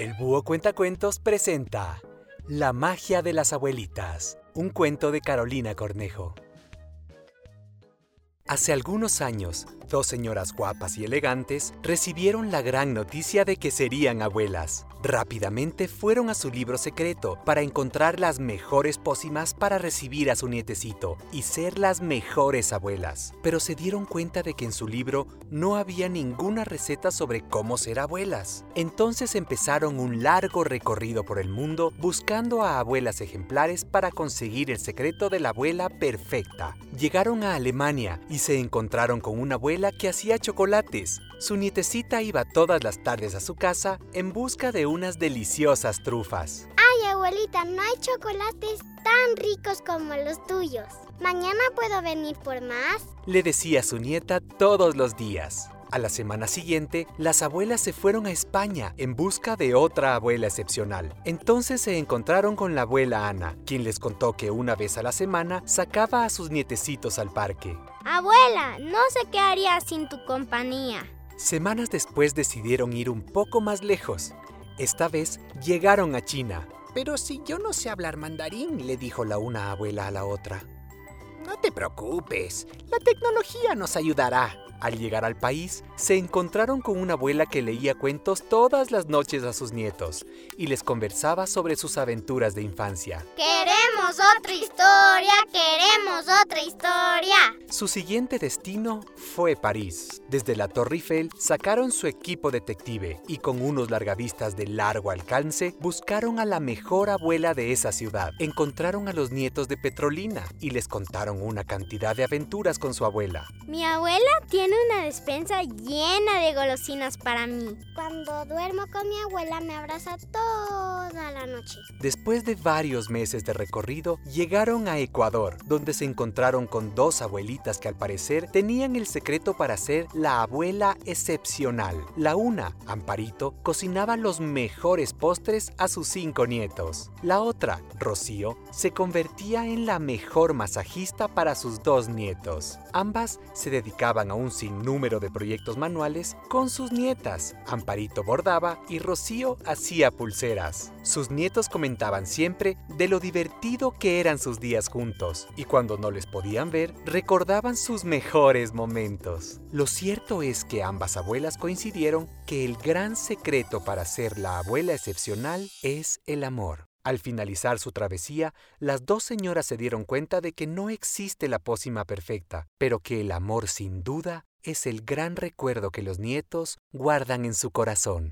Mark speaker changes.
Speaker 1: El Búho Cuentacuentos presenta La magia de las abuelitas, un cuento de Carolina Cornejo. Hace algunos años, dos señoras guapas y elegantes recibieron la gran noticia de que serían abuelas. Rápidamente fueron a su libro secreto para encontrar las mejores pócimas para recibir a su nietecito y ser las mejores abuelas. Pero se dieron cuenta de que en su libro no había ninguna receta sobre cómo ser abuelas. Entonces empezaron un largo recorrido por el mundo buscando a abuelas ejemplares para conseguir el secreto de la abuela perfecta. Llegaron a Alemania y se encontraron con una abuela que hacía chocolates. Su nietecita iba todas las tardes a su casa en busca de unas deliciosas trufas.
Speaker 2: Ay, abuelita, no hay chocolates tan ricos como los tuyos. ¿Mañana puedo venir por más?
Speaker 1: Le decía su nieta todos los días. A la semana siguiente, las abuelas se fueron a España en busca de otra abuela excepcional. Entonces se encontraron con la abuela Ana, quien les contó que una vez a la semana sacaba a sus nietecitos al parque.
Speaker 2: Abuela, no sé qué haría sin tu compañía.
Speaker 1: Semanas después decidieron ir un poco más lejos. Esta vez llegaron a China.
Speaker 3: Pero si yo no sé hablar mandarín,
Speaker 1: le dijo la una abuela a la otra.
Speaker 3: No te preocupes, la tecnología nos ayudará.
Speaker 1: Al llegar al país, se encontraron con una abuela que leía cuentos todas las noches a sus nietos y les conversaba sobre sus aventuras de infancia.
Speaker 2: Queremos otra historia, queremos otra historia.
Speaker 1: Su siguiente destino fue París. Desde la Torre Eiffel sacaron su equipo detective y con unos largavistas de largo alcance buscaron a la mejor abuela de esa ciudad. Encontraron a los nietos de Petrolina y les contaron una cantidad de aventuras con su abuela.
Speaker 2: Mi abuela tiene una despensa llena de golosinas para mí. Cuando duermo con mi abuela me abraza
Speaker 1: Después de varios meses de recorrido, llegaron a Ecuador, donde se encontraron con dos abuelitas que al parecer tenían el secreto para ser la abuela excepcional. La una, Amparito, cocinaba los mejores postres a sus cinco nietos. La otra, Rocío, se convertía en la mejor masajista para sus dos nietos. Ambas se dedicaban a un sin número de proyectos manuales con sus nietas. Amparito bordaba y Rocío hacía pulseras. Sus nietos comentaban siempre de lo divertido que eran sus días juntos y cuando no les podían ver recordaban sus mejores momentos. Lo cierto es que ambas abuelas coincidieron que el gran secreto para ser la abuela excepcional es el amor. Al finalizar su travesía, las dos señoras se dieron cuenta de que no existe la pócima perfecta, pero que el amor sin duda es el gran recuerdo que los nietos guardan en su corazón.